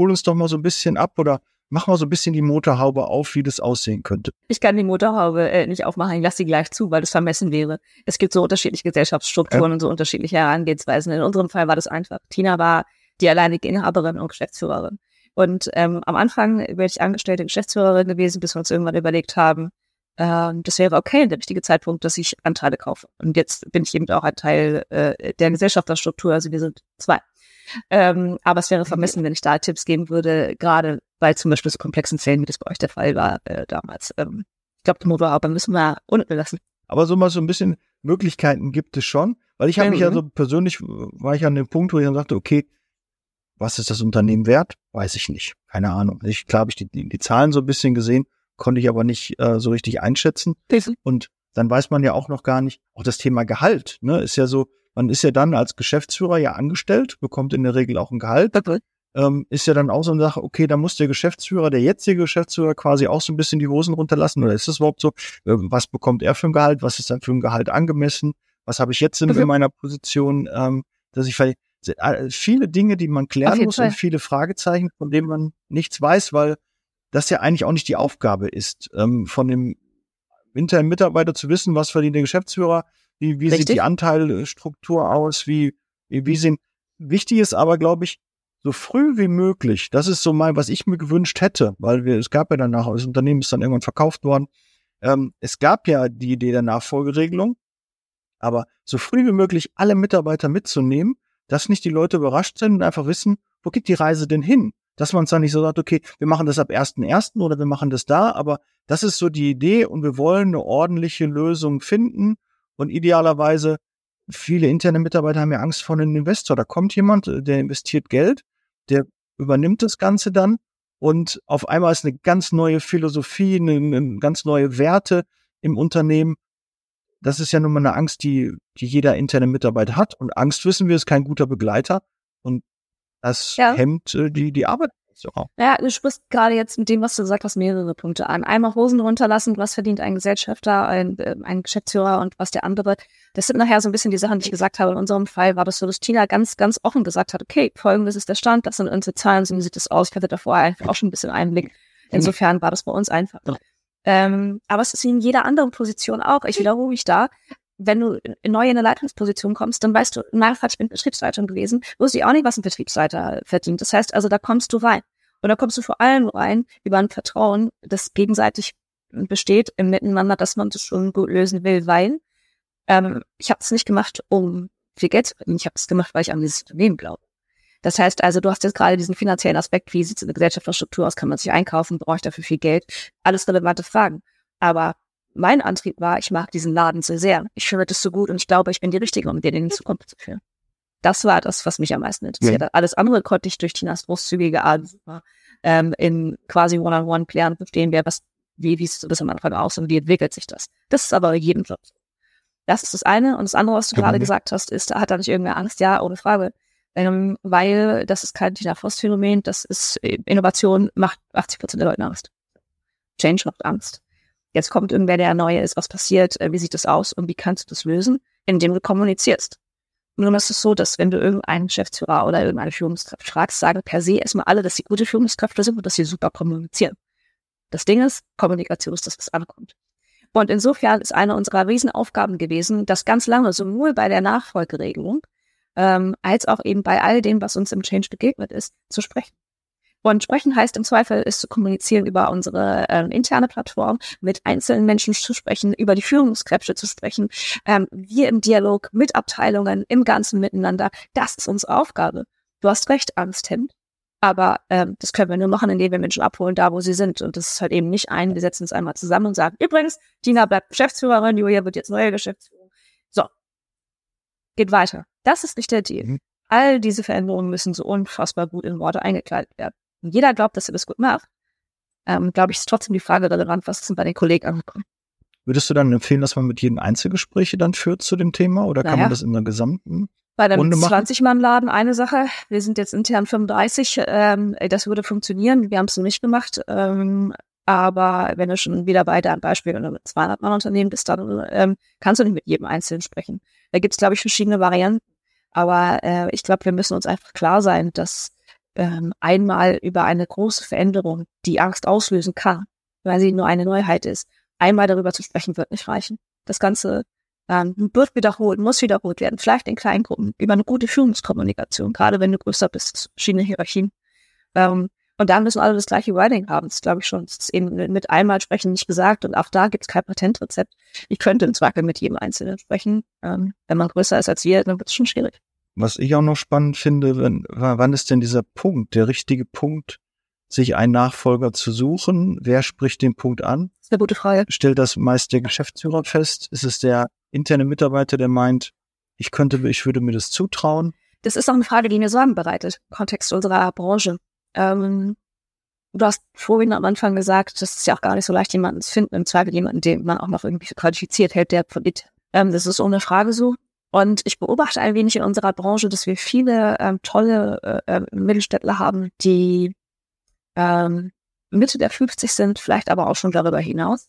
Hol uns doch mal so ein bisschen ab oder mach mal so ein bisschen die Motorhaube auf, wie das aussehen könnte. Ich kann die Motorhaube äh, nicht aufmachen, ich lasse sie gleich zu, weil das vermessen wäre. Es gibt so unterschiedliche Gesellschaftsstrukturen ja. und so unterschiedliche Herangehensweisen. In unserem Fall war das einfach. Tina war die alleinige Inhaberin und Geschäftsführerin. Und ähm, am Anfang wäre ich angestellte Geschäftsführerin gewesen, bis wir uns irgendwann überlegt haben, äh, das wäre okay, der richtige Zeitpunkt, dass ich Anteile kaufe. Und jetzt bin ich eben auch ein Teil äh, der Gesellschafterstruktur, also wir sind zwei. Ähm, aber es wäre vermessen, wenn ich da Tipps geben würde, gerade bei zum Beispiel so komplexen Fällen, wie das bei euch der Fall war äh, damals. Ähm, ich glaube, die Motorhaube müssen wir unten lassen. Aber so mal so ein bisschen Möglichkeiten gibt es schon, weil ich habe mhm. mich ja so persönlich, war ich an dem Punkt, wo ich dann sagte, okay, was ist das Unternehmen wert? Weiß ich nicht. Keine Ahnung. Ich, klar habe ich die, die, Zahlen so ein bisschen gesehen, konnte ich aber nicht äh, so richtig einschätzen. Mhm. Und dann weiß man ja auch noch gar nicht, auch das Thema Gehalt, ne, ist ja so, man ist ja dann als Geschäftsführer ja angestellt, bekommt in der Regel auch ein Gehalt. Okay. Ähm, ist ja dann auch so eine Sache, okay, da muss der Geschäftsführer, der jetzige Geschäftsführer quasi auch so ein bisschen die Hosen runterlassen. Oder ist das überhaupt so? Äh, was bekommt er für ein Gehalt? Was ist dann für ein Gehalt angemessen? Was habe ich jetzt in, okay. in meiner Position, ähm, dass ich vielleicht äh, viele Dinge, die man klären muss Fall. und viele Fragezeichen, von denen man nichts weiß, weil das ja eigentlich auch nicht die Aufgabe ist, ähm, von dem internen Mitarbeiter zu wissen, was verdient der Geschäftsführer, wie, wie sieht die Anteilstruktur aus? Wie, wie, wie sind, wichtig ist aber, glaube ich, so früh wie möglich. Das ist so mal, was ich mir gewünscht hätte, weil wir, es gab ja danach, das Unternehmen ist dann irgendwann verkauft worden. Ähm, es gab ja die Idee der Nachfolgeregelung, aber so früh wie möglich alle Mitarbeiter mitzunehmen, dass nicht die Leute überrascht sind und einfach wissen, wo geht die Reise denn hin? Dass man es dann nicht so sagt, okay, wir machen das ab 1.1. oder wir machen das da, aber das ist so die Idee und wir wollen eine ordentliche Lösung finden und idealerweise, viele interne Mitarbeiter haben ja Angst vor einem Investor. Da kommt jemand, äh, der investiert Geld, der übernimmt das Ganze dann und auf einmal ist eine ganz neue Philosophie, eine, eine ganz neue Werte im Unternehmen. Das ist ja nun mal eine Angst, die, die jeder interne Mitarbeiter hat. Und Angst, wissen wir, ist kein guter Begleiter. Und das ja. hemmt äh, die, die Arbeit so. Ja, du sprichst gerade jetzt mit dem, was du gesagt hast, mehrere Punkte an. Einmal Hosen runterlassen, was verdient ein Gesellschafter, ein, äh, ein Geschäftsführer und was der andere. Das sind nachher so ein bisschen die Sachen, die ich gesagt habe. In unserem Fall war das so, dass Tina ganz, ganz offen gesagt hat, okay, folgendes ist der Stand, das sind unsere Zahlen, so sieht das aus. Ich hatte da vorher auch schon ein bisschen Einblick. Insofern war das bei uns einfach. Ähm, aber es ist wie in jeder anderen Position auch. Ich wiederhole mich da wenn du neu in eine Leitungsposition kommst, dann weißt du, nachher ich bin Betriebsleitung gewesen, wusste ich auch nicht, was ein Betriebsleiter verdient. Das heißt also, da kommst du rein. Und da kommst du vor allem rein über ein Vertrauen, das gegenseitig besteht im Miteinander, dass man das schon gut lösen will, weil ähm, ich habe es nicht gemacht, um viel Geld zu verdienen. Ich habe es gemacht, weil ich an dieses Unternehmen glaube. Das heißt also, du hast jetzt gerade diesen finanziellen Aspekt, wie sieht es in der Gesellschaftsstruktur aus, kann man sich einkaufen, brauche ich dafür viel Geld? Alles relevante Fragen. Aber mein Antrieb war, ich mag diesen Laden so sehr. Ich finde das so gut und ich glaube, ich bin die Richtige, um den in die Zukunft zu führen. Das war das, was mich am meisten interessiert hat. Alles andere konnte ich durch Tinas großzügige Art ähm, in quasi One-on-One klären, verstehen, wer was, wie, wie sieht das am Anfang aus und wie entwickelt sich das. Das ist aber jedem Job so. Das ist das eine. Und das andere, was du gerade gesagt hast, ist, da hat da nicht irgendwer Angst? Ja, ohne Frage. Ähm, weil das ist kein Tina Frost-Phänomen, das ist Innovation macht 80 Prozent der Leute Angst. Change macht Angst. Jetzt kommt irgendwer, der neu ist, was passiert, äh, wie sieht das aus und wie kannst du das lösen, indem du kommunizierst. Nun ist es so, dass wenn du irgendeinen Geschäftsführer oder irgendeine Führungskraft fragst, sagen per se erstmal alle, dass sie gute Führungskräfte sind und dass sie super kommunizieren. Das Ding ist, Kommunikation ist das, was ankommt. Und insofern ist eine unserer Riesenaufgaben gewesen, das ganz lange sowohl bei der Nachfolgeregelung ähm, als auch eben bei all dem, was uns im Change begegnet ist, zu sprechen. Und sprechen heißt im Zweifel, ist zu kommunizieren über unsere ähm, interne Plattform, mit einzelnen Menschen zu sprechen, über die Führungskräfte zu sprechen, ähm, wir im Dialog mit Abteilungen, im ganzen Miteinander. Das ist unsere Aufgabe. Du hast recht, Angst hemmt. Aber ähm, das können wir nur machen, indem wir Menschen abholen, da wo sie sind. Und das ist halt eben nicht ein, wir setzen uns einmal zusammen und sagen, übrigens, Tina bleibt Geschäftsführerin, Julia wird jetzt neue Geschäftsführerin. So, geht weiter. Das ist nicht der Deal. Mhm. All diese Veränderungen müssen so unfassbar gut in Worte eingekleidet werden. Und jeder glaubt, dass er das gut macht. Ähm, glaube ich, ist trotzdem die Frage relevant, was ist denn bei den Kollegen angekommen. Würdest du dann empfehlen, dass man mit jedem Einzelgespräche dann führt zu dem Thema oder naja. kann man das in der gesamten bei einem 20-Mann-Laden eine Sache. Wir sind jetzt intern 35. Ähm, das würde funktionieren. Wir haben es noch nicht gemacht. Ähm, aber wenn du schon wieder bei deinem Beispiel oder mit 200 Mann Unternehmen bist, dann ähm, kannst du nicht mit jedem Einzelnen sprechen. Da gibt es, glaube ich, verschiedene Varianten. Aber äh, ich glaube, wir müssen uns einfach klar sein, dass ähm, einmal über eine große Veränderung, die Angst auslösen kann, weil sie nur eine Neuheit ist, einmal darüber zu sprechen, wird nicht reichen. Das Ganze ähm, wird wiederholt, muss wiederholt werden, vielleicht in kleinen Gruppen, über eine gute Führungskommunikation, gerade wenn du größer bist, verschiedene Hierarchien. Ähm, und dann müssen alle das gleiche Wording haben. Das glaube ich schon. Das ist eben mit einmal sprechen nicht gesagt. Und auch da gibt es kein Patentrezept. Ich könnte im Zweifel mit jedem Einzelnen sprechen. Ähm, wenn man größer ist als wir, dann wird es schon schwierig. Was ich auch noch spannend finde, wenn, wann ist denn dieser Punkt, der richtige Punkt, sich einen Nachfolger zu suchen? Wer spricht den Punkt an? Das ist eine gute Frage. Stellt das meist der Geschäftsführer fest? Ist es der interne Mitarbeiter, der meint, ich könnte, ich würde mir das zutrauen? Das ist auch eine Frage, die mir Sorgen bereitet, im Kontext unserer Branche. Ähm, du hast vorhin am Anfang gesagt, das ist ja auch gar nicht so leicht, jemanden zu finden, im Zweifel jemanden, den man auch noch irgendwie qualifiziert hält, der von. Ähm, das ist ohne Frage so. Und ich beobachte ein wenig in unserer Branche, dass wir viele ähm, tolle äh, äh Mittelständler haben, die ähm, Mitte der 50 sind, vielleicht aber auch schon darüber hinaus.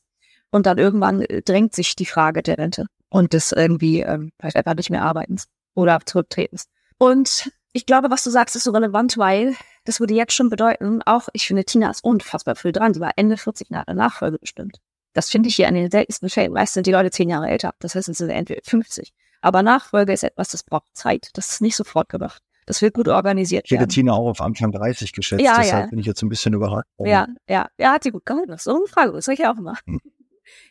Und dann irgendwann äh, drängt sich die Frage der Rente und des irgendwie ähm, vielleicht einfach nicht mehr Arbeitens oder Zurücktretens. Und ich glaube, was du sagst, ist so relevant, weil das würde jetzt schon bedeuten, auch ich finde, Tina ist unfassbar viel dran. Die war Ende 40 Jahre Nachfolge bestimmt. Das finde ich hier an den seltensten Fällen. Meist sind die Leute zehn Jahre älter. Das heißt, es sind entweder 50. Aber Nachfolge ist etwas, das braucht Zeit. Das ist nicht sofort gemacht. Das wird gut organisiert ich hätte Tina auch auf Anfang 30 geschätzt, ja, deshalb ja. bin ich jetzt ein bisschen überrascht. Ja, ja, ja, hat sie gut gehalten. Das ist so eine Frage, das soll ich ja auch immer. Hm.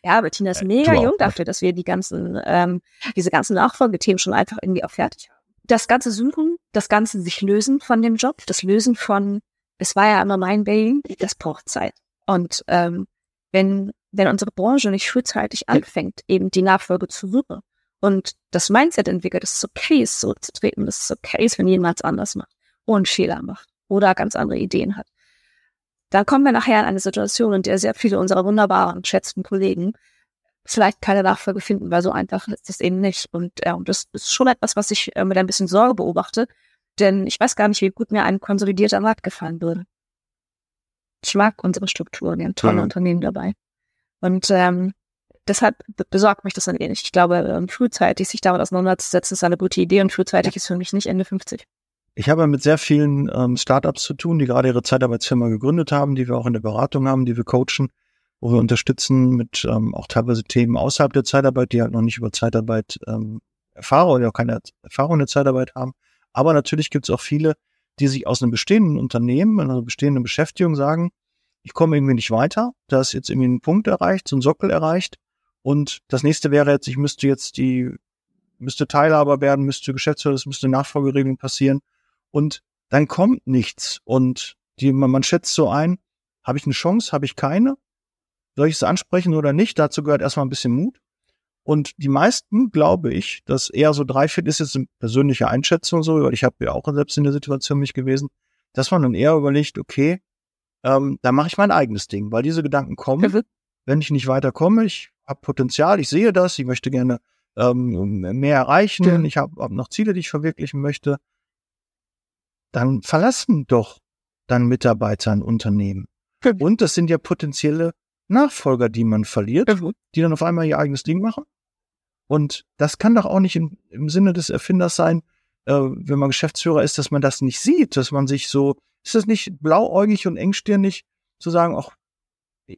Ja, aber Tina ist mega jung dafür, dass wir die ganzen, ähm, diese ganzen Nachfolgethemen schon einfach irgendwie auch fertig haben. Das ganze Suchen, das ganze sich lösen von dem Job, das Lösen von, es war ja immer mein Baby, das braucht Zeit. Und ähm, wenn, wenn unsere Branche nicht frühzeitig anfängt, eben die Nachfolge zu suchen und das Mindset entwickelt, dass es okay ist, so zu treten, dass es okay ist, wenn jemand anders macht und Fehler macht oder ganz andere Ideen hat, dann kommen wir nachher in eine Situation, in der sehr viele unserer wunderbaren, geschätzten Kollegen vielleicht keine Nachfolge finden, weil so einfach ist es eben nicht. Und, ja, und das ist schon etwas, was ich äh, mit ein bisschen Sorge beobachte, denn ich weiß gar nicht, wie gut mir ein konsolidierter Markt gefallen würde. Ich mag unsere Strukturen, wir haben tolle mhm. Unternehmen dabei. Und ähm, deshalb besorgt mich das ein wenig. Ich glaube, ähm, frühzeitig sich damit auseinanderzusetzen, ist eine gute Idee und frühzeitig ist für mich nicht Ende 50. Ich habe mit sehr vielen ähm, Startups zu tun, die gerade ihre Zeitarbeitsfirma gegründet haben, die wir auch in der Beratung haben, die wir coachen, wo wir unterstützen mit ähm, auch teilweise Themen außerhalb der Zeitarbeit, die halt noch nicht über Zeitarbeit ähm, erfahren oder auch keine Erfahrung in der Zeitarbeit haben. Aber natürlich gibt es auch viele, die sich aus einem bestehenden Unternehmen, einer bestehenden Beschäftigung sagen, ich komme irgendwie nicht weiter, da ist jetzt irgendwie ein Punkt erreicht, so ein Sockel erreicht. Und das nächste wäre jetzt, ich müsste jetzt die, müsste Teilhaber werden, müsste Geschäftsführer, es müsste Nachfolgeregelung passieren und dann kommt nichts. Und die, man, man schätzt so ein, habe ich eine Chance, habe ich keine? Soll ich es ansprechen oder nicht? Dazu gehört erstmal ein bisschen Mut. Und die meisten, glaube ich, dass eher so drei, vier ist jetzt eine persönliche Einschätzung so, weil ich habe ja auch selbst in der Situation mich gewesen, dass man dann eher überlegt, okay, ähm, da mache ich mein eigenes Ding, weil diese Gedanken kommen. Wenn ich nicht weiterkomme, ich habe Potenzial, ich sehe das, ich möchte gerne ähm, mehr erreichen, ja. ich habe hab noch Ziele, die ich verwirklichen möchte, dann verlassen doch dann Mitarbeiter ein Unternehmen. Mhm. Und das sind ja potenzielle Nachfolger, die man verliert, mhm. die dann auf einmal ihr eigenes Ding machen. Und das kann doch auch nicht im, im Sinne des Erfinders sein, äh, wenn man Geschäftsführer ist, dass man das nicht sieht, dass man sich so, ist das nicht blauäugig und engstirnig zu sagen, ach,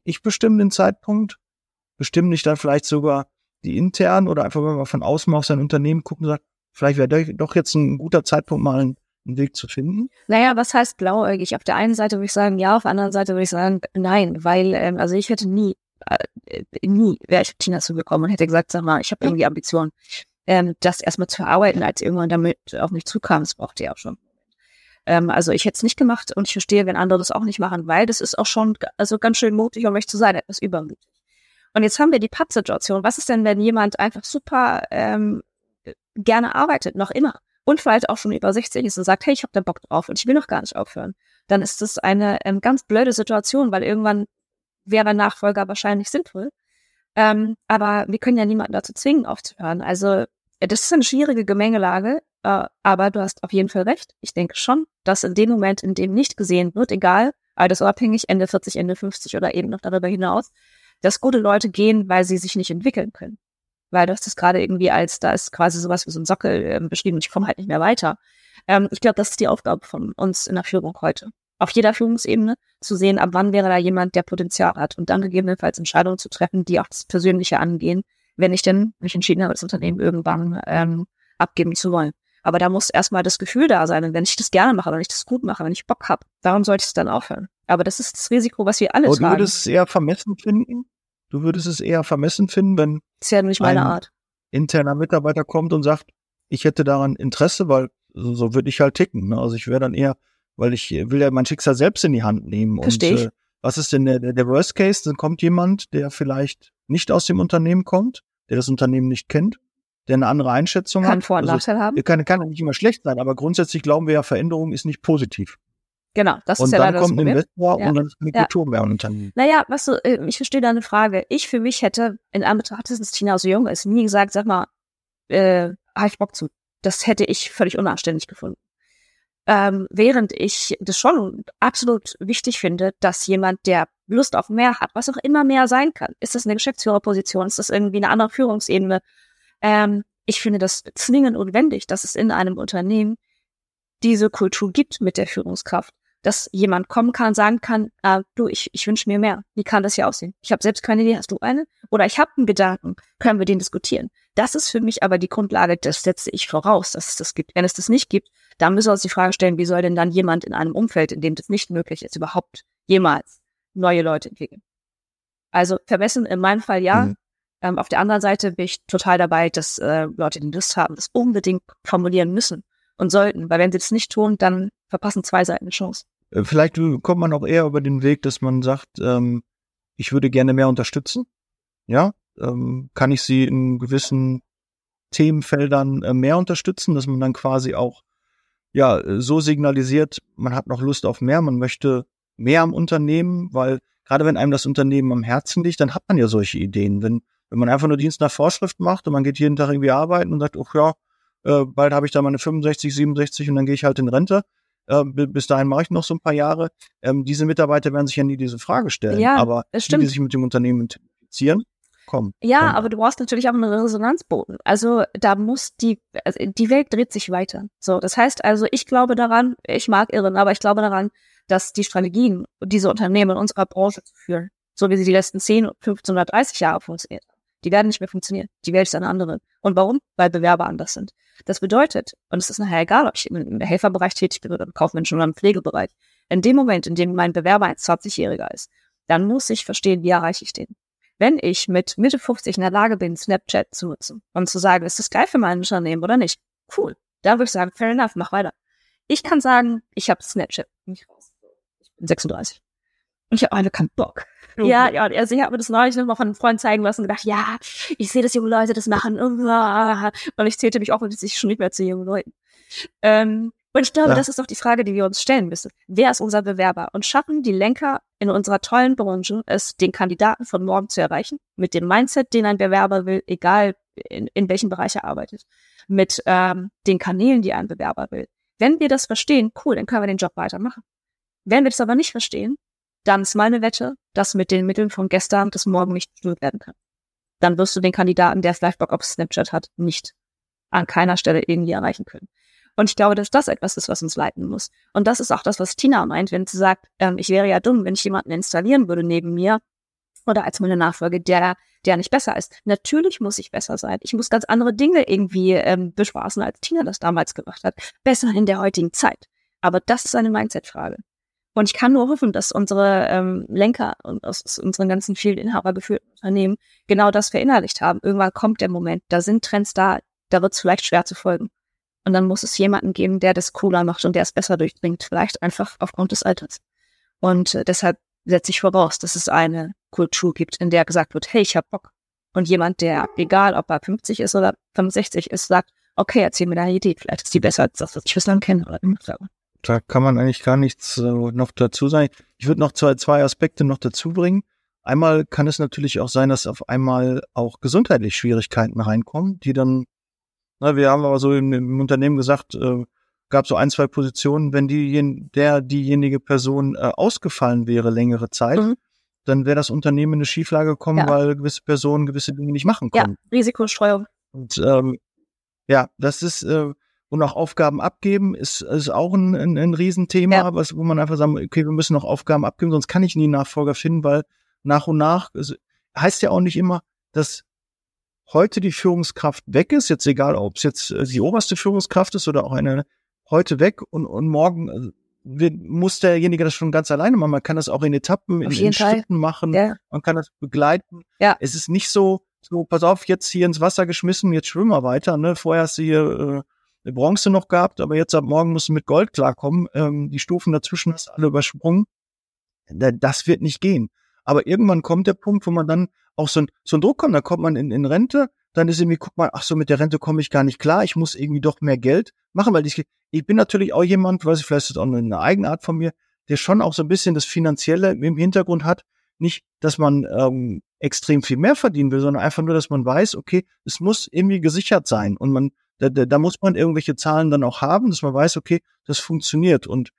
ich bestimme den Zeitpunkt, bestimmen nicht dann vielleicht sogar die internen oder einfach, wenn man von außen mal auf sein Unternehmen gucken sagt, vielleicht wäre doch jetzt ein guter Zeitpunkt, mal einen, einen Weg zu finden? Naja, was heißt blauäugig? Auf der einen Seite würde ich sagen ja, auf der anderen Seite würde ich sagen nein, weil, ähm, also ich hätte nie, äh, nie wäre ich auf Tina zugekommen und hätte gesagt, sag mal, ich habe irgendwie Ambitionen, ähm, das erstmal zu erarbeiten, als irgendwann damit auf mich zukam. Das brauchte ja auch schon. Ähm, also ich hätte es nicht gemacht und ich verstehe, wenn andere das auch nicht machen, weil das ist auch schon also ganz schön mutig, um mich zu sein, etwas übermütig. Und jetzt haben wir die Papp-Situation. Was ist denn, wenn jemand einfach super ähm, gerne arbeitet, noch immer, und vielleicht auch schon über 60 ist und sagt, hey, ich habe da Bock drauf und ich will noch gar nicht aufhören, dann ist das eine ähm, ganz blöde Situation, weil irgendwann wäre Nachfolger wahrscheinlich sinnvoll. Ähm, aber wir können ja niemanden dazu zwingen, aufzuhören. Also das ist eine schwierige Gemengelage, äh, aber du hast auf jeden Fall recht. Ich denke schon, dass in dem Moment, in dem nicht gesehen wird, egal, altersunabhängig, Ende 40, Ende 50 oder eben noch darüber hinaus, dass gute Leute gehen, weil sie sich nicht entwickeln können. Weil du hast es gerade irgendwie als, da ist quasi sowas wie so ein Sockel äh, beschrieben und ich komme halt nicht mehr weiter. Ähm, ich glaube, das ist die Aufgabe von uns in der Führung heute. Auf jeder Führungsebene zu sehen, ab wann wäre da jemand, der Potenzial hat und dann gegebenenfalls Entscheidungen zu treffen, die auch das Persönliche angehen, wenn ich denn mich entschieden habe, das Unternehmen irgendwann ähm, abgeben zu wollen. Aber da muss erstmal das Gefühl da sein. Und wenn ich das gerne mache, wenn ich das gut mache, wenn ich Bock habe, warum sollte ich es dann aufhören? Aber das ist das Risiko, was wir alle Aber tragen. du würdest es eher vermessen finden? Du würdest es eher vermessen finden, wenn das ist ja nicht meine Art. interner Mitarbeiter kommt und sagt, ich hätte daran Interesse, weil so, so würde ich halt ticken. Ne? Also ich wäre dann eher, weil ich will ja mein Schicksal selbst in die Hand nehmen. Verstehe und ich. äh, was ist denn der, der Worst Case? Dann kommt jemand, der vielleicht nicht aus dem Unternehmen kommt, der das Unternehmen nicht kennt, der eine andere Einschätzung Kann hat. Vor- und Also, Nachteil haben. kann, kann ja nicht immer schlecht sein, aber grundsätzlich glauben wir ja, Veränderung ist nicht positiv. Genau, das und ist ja dann leider das kommt ein Problem. Investor Ja. und dann ist eine Ja. Kultur mehr im Unternehmen. Naja, was du, äh, ich verstehe deine Frage. Ich für mich hätte, in Anbetracht, dass Tina so jung ist, nie gesagt, sag mal, äh, hab ich Bock zu. Das hätte ich völlig unanständig gefunden. Ähm, während ich das schon absolut wichtig finde, dass jemand, der Lust auf mehr hat, was auch immer mehr sein kann, ist das eine Geschäftsführerposition, ist das irgendwie eine andere Führungsebene, ähm, ich finde das zwingend notwendig, dass es in einem Unternehmen diese Kultur gibt mit der Führungskraft dass jemand kommen kann, sagen kann, äh, du, ich, ich wünsche mir mehr. Wie kann das hier aussehen? Ich habe selbst keine Idee, hast du eine? Oder ich habe einen Gedanken, können wir den diskutieren? Das ist für mich aber die Grundlage, das setze ich voraus, dass es das gibt. Wenn es das nicht gibt, dann müssen wir uns die Frage stellen, wie soll denn dann jemand in einem Umfeld, in dem das nicht möglich ist, überhaupt jemals neue Leute entwickeln? Also vermessen in meinem Fall ja. Mhm. Ähm, auf der anderen Seite bin ich total dabei, dass äh, Leute, die Lust haben, das unbedingt formulieren müssen und sollten, weil wenn sie das nicht tun, dann verpassen zwei Seiten eine Chance. Äh, Vielleicht kommt man auch eher über den Weg, dass man sagt, ähm, ich würde gerne mehr unterstützen. Ja, ähm, kann ich sie in gewissen Themenfeldern äh, mehr unterstützen, dass man dann quasi auch ja äh, so signalisiert, man hat noch Lust auf mehr, man möchte mehr am Unternehmen, weil gerade wenn einem das Unternehmen am Herzen liegt, dann hat man ja solche Ideen. Wenn wenn man einfach nur Dienst nach Vorschrift macht und man geht jeden Tag irgendwie arbeiten und sagt, ach ja, äh, bald habe ich da meine 65, 67 und dann gehe ich halt in Rente. Äh, bi- bis dahin mache ich noch so ein paar Jahre. Ähm, diese Mitarbeiter werden sich ja nie diese Frage stellen. Ja, aber die, die sich mit dem Unternehmen identifizieren, kommen. Ja, aber du brauchst natürlich auch einen Resonanzboden. Also da muss die, also die Welt dreht sich weiter. So, das heißt also, ich glaube daran, ich mag irren, aber ich glaube daran, dass die Strategien, diese Unternehmen in unserer Branche zu führen, so wie sie die letzten 10, 15 oder 30 Jahre funktioniert haben, die werden nicht mehr funktionieren. Die Welt ist eine andere. Und warum? Weil Bewerber anders sind. Das bedeutet, und es ist nachher egal, ob ich im Helferbereich tätig bin oder im kaufmännischen oder im Pflegebereich, in dem Moment, in dem mein Bewerber ein 20-Jähriger ist, dann muss ich verstehen, wie erreiche ich den. Wenn ich mit Mitte 50 in der Lage bin, Snapchat zu nutzen und zu sagen, ist das geil für mein Unternehmen oder nicht? Cool. Da würde ich sagen, fair enough, mach weiter. Ich kann sagen, ich habe Snapchat. Ich bin 36. Und ich habe eine keinen Bock. Ja, ja, also ich habe mir das neulich noch mal von einem Freund zeigen lassen und gedacht, ja, ich sehe, dass junge Leute das machen. Und ich zählte mich offensichtlich schon nicht mehr zu jungen Leuten. Ähm, und ich glaube, Ja. das ist doch die Frage, die wir uns stellen müssen. Wer ist unser Bewerber? Und schaffen die Lenker in unserer tollen Branche es, den Kandidaten von morgen zu erreichen? Mit dem Mindset, den ein Bewerber will, egal in, in welchem Bereich er arbeitet. Mit ähm, den Kanälen, die ein Bewerber will. Wenn wir das verstehen, cool, dann können wir den Job weitermachen. Wenn wir das aber nicht verstehen, dann ist meine Wette, dass mit den Mitteln von gestern das morgen nicht gespielt werden kann. Dann wirst du den Kandidaten, der vielleicht Bock auf Snapchat hat, nicht an keiner Stelle irgendwie erreichen können. Und ich glaube, dass das etwas ist, was uns leiten muss. Und das ist auch das, was Tina meint, wenn sie sagt, ähm, ich wäre ja dumm, wenn ich jemanden installieren würde neben mir oder als meine Nachfolge, der der nicht besser ist. Natürlich muss ich besser sein. Ich muss ganz andere Dinge irgendwie ähm, bespaßen, als Tina das damals gemacht hat. Besser in der heutigen Zeit. Aber das ist eine Mindset-Frage. Und ich kann nur hoffen, dass unsere ähm, Lenker und aus, unseren ganzen vielen inhabergeführten Unternehmen genau das verinnerlicht haben. Irgendwann kommt der Moment, da sind Trends da, da wird es vielleicht schwer zu folgen. Und dann muss es jemanden geben, der das cooler macht und der es besser durchdringt. Vielleicht einfach aufgrund des Alters. Und äh, deshalb setze ich voraus, dass es eine Kultur gibt, in der gesagt wird, hey, ich hab Bock. Und jemand, der, egal ob er 50 ist oder 65 ist, sagt, okay, erzähl mir deine Idee. Vielleicht ist die besser als das, was ich bislang kenne oder gemacht habe. Da kann man eigentlich gar nichts äh, noch dazu sagen. Ich würde noch zwei, zwei Aspekte noch dazu bringen. Einmal kann es natürlich auch sein, dass auf einmal auch gesundheitlich Schwierigkeiten reinkommen, die dann, na, wir haben aber so im, im Unternehmen gesagt, äh, gab so ein, zwei Positionen, wenn die, der, diejenige Person äh, ausgefallen wäre längere Zeit, mhm. dann wäre das Unternehmen in eine Schieflage gekommen, ja. weil gewisse Personen gewisse Dinge nicht machen konnten. Ja, Risikostreuung. Und ähm, ja, das ist, äh, und auch Aufgaben abgeben ist, ist auch ein, ein, ein Riesenthema, ja. was, wo man einfach sagen, okay, wir müssen noch Aufgaben abgeben, sonst kann ich nie Nachfolger finden, weil nach und nach, es heißt ja auch nicht immer, dass heute die Führungskraft weg ist, jetzt egal, ob es jetzt äh, die oberste Führungskraft ist oder auch eine heute weg und, und morgen äh, muss derjenige das schon ganz alleine machen. Man kann das auch in Etappen, in, in Schritten machen. Ja. Man kann das begleiten. Ja. Es ist nicht so, so, pass auf, jetzt hier ins Wasser geschmissen, jetzt schwimmen wir weiter. Ne? Vorher hast du hier äh, Bronze noch gehabt, aber jetzt ab morgen musst du mit Gold klarkommen. Ähm, die Stufen dazwischen hast du alle übersprungen. Das wird nicht gehen. Aber irgendwann kommt der Punkt, wo man dann auch so ein, so ein Druck kommt. Da kommt man in, in Rente, dann ist irgendwie, guck mal, ach so, mit der Rente komme ich gar nicht klar. Ich muss irgendwie doch mehr Geld machen, weil ich, ich bin natürlich auch jemand, weiß ich, vielleicht ist das auch eine Eigenart von mir, der schon auch so ein bisschen das Finanzielle im Hintergrund hat. Nicht, dass man ähm, extrem viel mehr verdienen will, sondern einfach nur, dass man weiß, okay, es muss irgendwie gesichert sein. Und man, da, da, da muss man irgendwelche Zahlen dann auch haben, dass man weiß, okay, das funktioniert. Und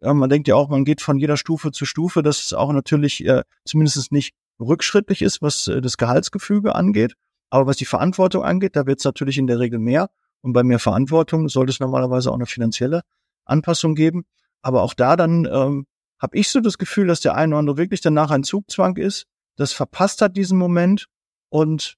ja, man denkt ja auch, man geht von jeder Stufe zu Stufe, dass es auch natürlich äh, zumindest nicht rückschrittlich ist, was äh, das Gehaltsgefüge angeht. Aber was die Verantwortung angeht, da wird es natürlich in der Regel mehr. Und bei mehr Verantwortung sollte es normalerweise auch eine finanzielle Anpassung geben. Aber auch da dann ähm, habe ich so das Gefühl, dass der eine oder andere wirklich danach ein Zugzwang ist, das verpasst hat diesen Moment und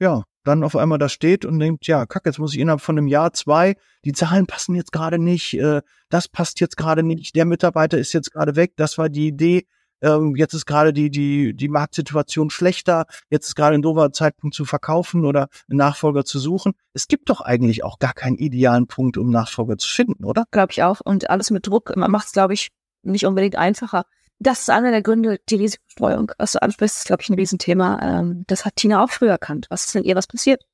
ja, dann auf einmal da steht und denkt, ja, kack, jetzt muss ich innerhalb von einem Jahr, zwei, die Zahlen passen jetzt gerade nicht, äh, das passt jetzt gerade nicht, der Mitarbeiter ist jetzt gerade weg, das war die Idee, ähm, jetzt ist gerade die, die, die Marktsituation schlechter, jetzt ist gerade ein doofer Zeitpunkt zu verkaufen oder einen Nachfolger zu suchen. Es gibt doch eigentlich auch gar keinen idealen Punkt, um Nachfolger zu finden, oder? Glaube ich auch. Und alles mit Druck macht es, glaube ich, nicht unbedingt einfacher. Das ist einer der Gründe, die Risikostreuung. Was du ansprichst, ist, glaube ich, ein Riesenthema. Ähm, das hat Tina auch früher erkannt. Was ist denn ihr was passiert?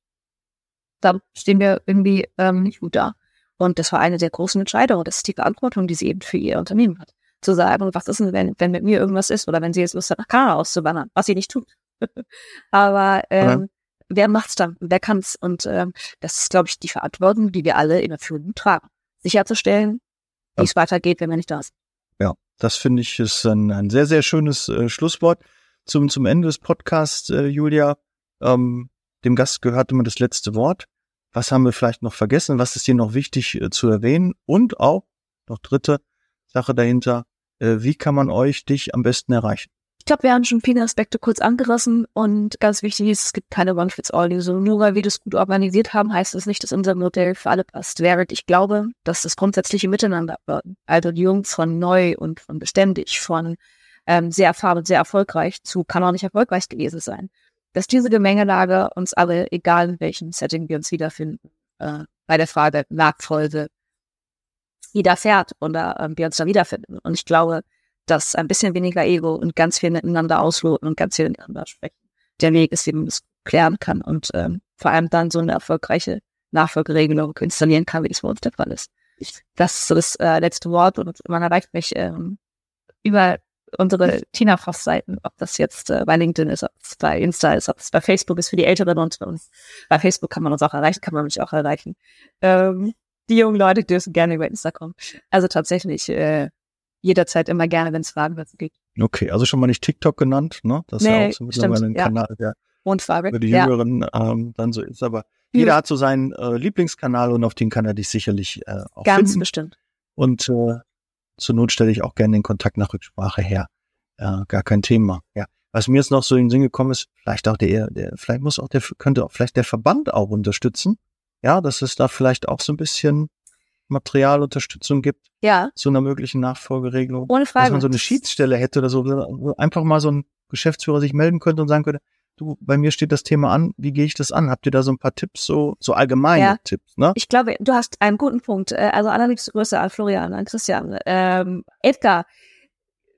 Da stehen wir irgendwie ähm, nicht gut da. Und das war eine der großen Entscheidungen. Das ist die Verantwortung, die sie eben für ihr Unternehmen hat. Zu sagen, was ist denn, wenn, wenn mit mir irgendwas ist oder wenn sie jetzt Lust hat, nach Kanada auszuwandern, was sie nicht tut. Aber ähm, ja. wer macht's dann? Wer kann's? Und ähm, das ist, glaube ich, die Verantwortung, die wir alle in der Führung tragen. Sicherzustellen, wie ja. es weitergeht, wenn wir nicht da sind. Das finde ich ist ein, ein sehr, sehr schönes äh, Schlusswort zum, zum Ende des Podcasts, äh, Julia. Ähm, dem Gast gehört immer das letzte Wort. Was haben wir vielleicht noch vergessen? Was ist dir noch wichtig äh, zu erwähnen? Und auch, noch dritte Sache dahinter, äh, wie kann man euch, dich am besten erreichen? Ich glaube, wir haben schon viele Aspekte kurz angerissen und ganz wichtig ist, es gibt keine One-Fits-All-Lösung. Nur weil wir das gut organisiert haben, heißt das nicht, dass unser Modell für alle passt. Während ich glaube, dass das grundsätzliche Miteinander wird. Also die Jungs von neu und von beständig, von ähm, sehr erfahren sehr erfolgreich zu kann auch nicht erfolgreich gewesen sein. Dass diese Gemengelage uns alle, egal in welchem Setting wir uns wiederfinden, äh, bei der Frage Marktfolge widerfährt oder äh, wir uns da wiederfinden. Und ich glaube, dass ein bisschen weniger Ego und ganz viel miteinander ausloten und ganz viel miteinander sprechen der Weg ist, wie man das klären kann und ähm, vor allem dann so eine erfolgreiche Nachfolgeregelung installieren kann, wie das bei uns der Fall ist. Das ist so das äh, letzte Wort und man erreicht mich ähm, über unsere Tina Frost Seiten, ob das jetzt äh, bei LinkedIn ist, ob es bei Insta ist, ob es bei Facebook ist für die Älteren und uns. Bei Facebook kann man uns auch erreichen, kann man mich auch erreichen. Ähm, die jungen Leute dürfen gerne über Insta kommen. Also tatsächlich äh, jederzeit immer gerne, wenn es Fragen dazu gibt. Okay, also schon mal nicht TikTok genannt, ne? Das nee, ist ja auch so mittlerweile ein ja. Kanal, der für die Jüngeren ja. ähm, dann so ist. Aber jeder hat so seinen äh, Lieblingskanal und auf den kann er dich sicherlich äh, auch Ganz finden. bestimmt. Und äh, zur Not stelle ich auch gerne den Kontakt nach Rücksprache her. Äh, gar kein Thema. Ja. Was mir jetzt noch so in den Sinn gekommen ist, vielleicht auch der, der, vielleicht muss auch der, könnte auch vielleicht der Verband auch unterstützen. Ja, dass es da vielleicht auch so ein bisschen Materialunterstützung gibt Ja, zu einer möglichen Nachfolgeregelung. ohne Frage. Dass man so eine Schiedsstelle hätte oder so, wo einfach mal so ein Geschäftsführer sich melden könnte und sagen könnte, du, bei mir steht das Thema an, wie gehe ich das an? Habt ihr da so ein paar Tipps, so, so allgemeine Ja. Tipps, ne? Ich glaube, du hast einen guten Punkt. Äh, Also allerliebste Grüße an Florian, an Christian. Ähm, Edgar,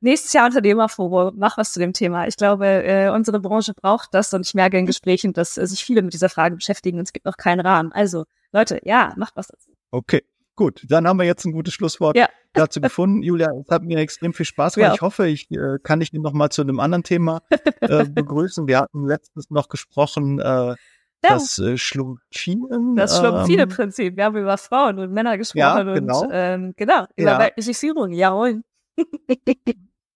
nächstes Jahr Unternehmerforum, mach was zu dem Thema. Ich glaube, äh, unsere Branche braucht das und ich merke in Gesprächen, dass äh, sich viele mit dieser Frage beschäftigen und es gibt noch keinen Rahmen. Also, Leute, ja, macht was dazu. Okay, gut. Dann haben wir jetzt ein gutes Schlusswort Ja. dazu gefunden. Julia, es hat mir extrem viel Spaß Ja. gemacht. Ich hoffe, ich äh, kann dich noch mal zu einem anderen Thema äh, begrüßen. Wir hatten letztens noch gesprochen, äh, Ja, das äh, Schlumpfinen. das ähm, Schlumpfine-Prinzip. Wir haben über Frauen und Männer gesprochen genau. und ähm, genau, über Ja. Führung. Jawohl.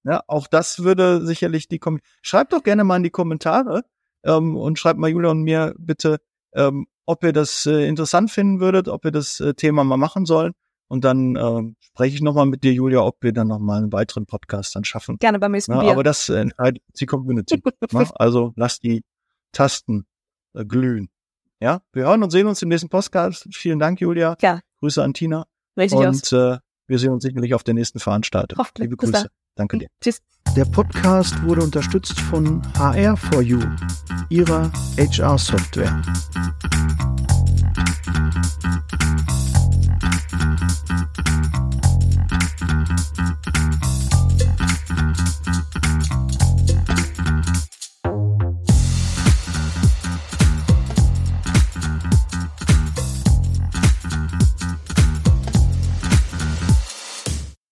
Ja, auch das würde sicherlich die Kom Schreibt doch gerne mal in die Kommentare ähm, und schreibt mal Julia und mir bitte, ähm, ob ihr das äh, interessant finden würdet, ob wir das äh, Thema mal machen sollen. Und dann ähm, spreche ich nochmal mit dir, Julia, ob wir dann nochmal einen weiteren Podcast dann schaffen. Gerne beim nächsten Ja, Bier. aber das äh, entscheidet die Community. ne? Also lasst die Tasten äh, glühen. Ja, wir hören und sehen uns im nächsten Podcast. Vielen Dank, Julia. Ja. Grüße an Tina. Richtig aus. Und äh, wir sehen uns sicherlich auf der nächsten Veranstaltung. Hoffentlich. Liebe Grüße. Danke dir. Tschüss. Der Podcast wurde unterstützt von HR4U, ihrer HR-Software.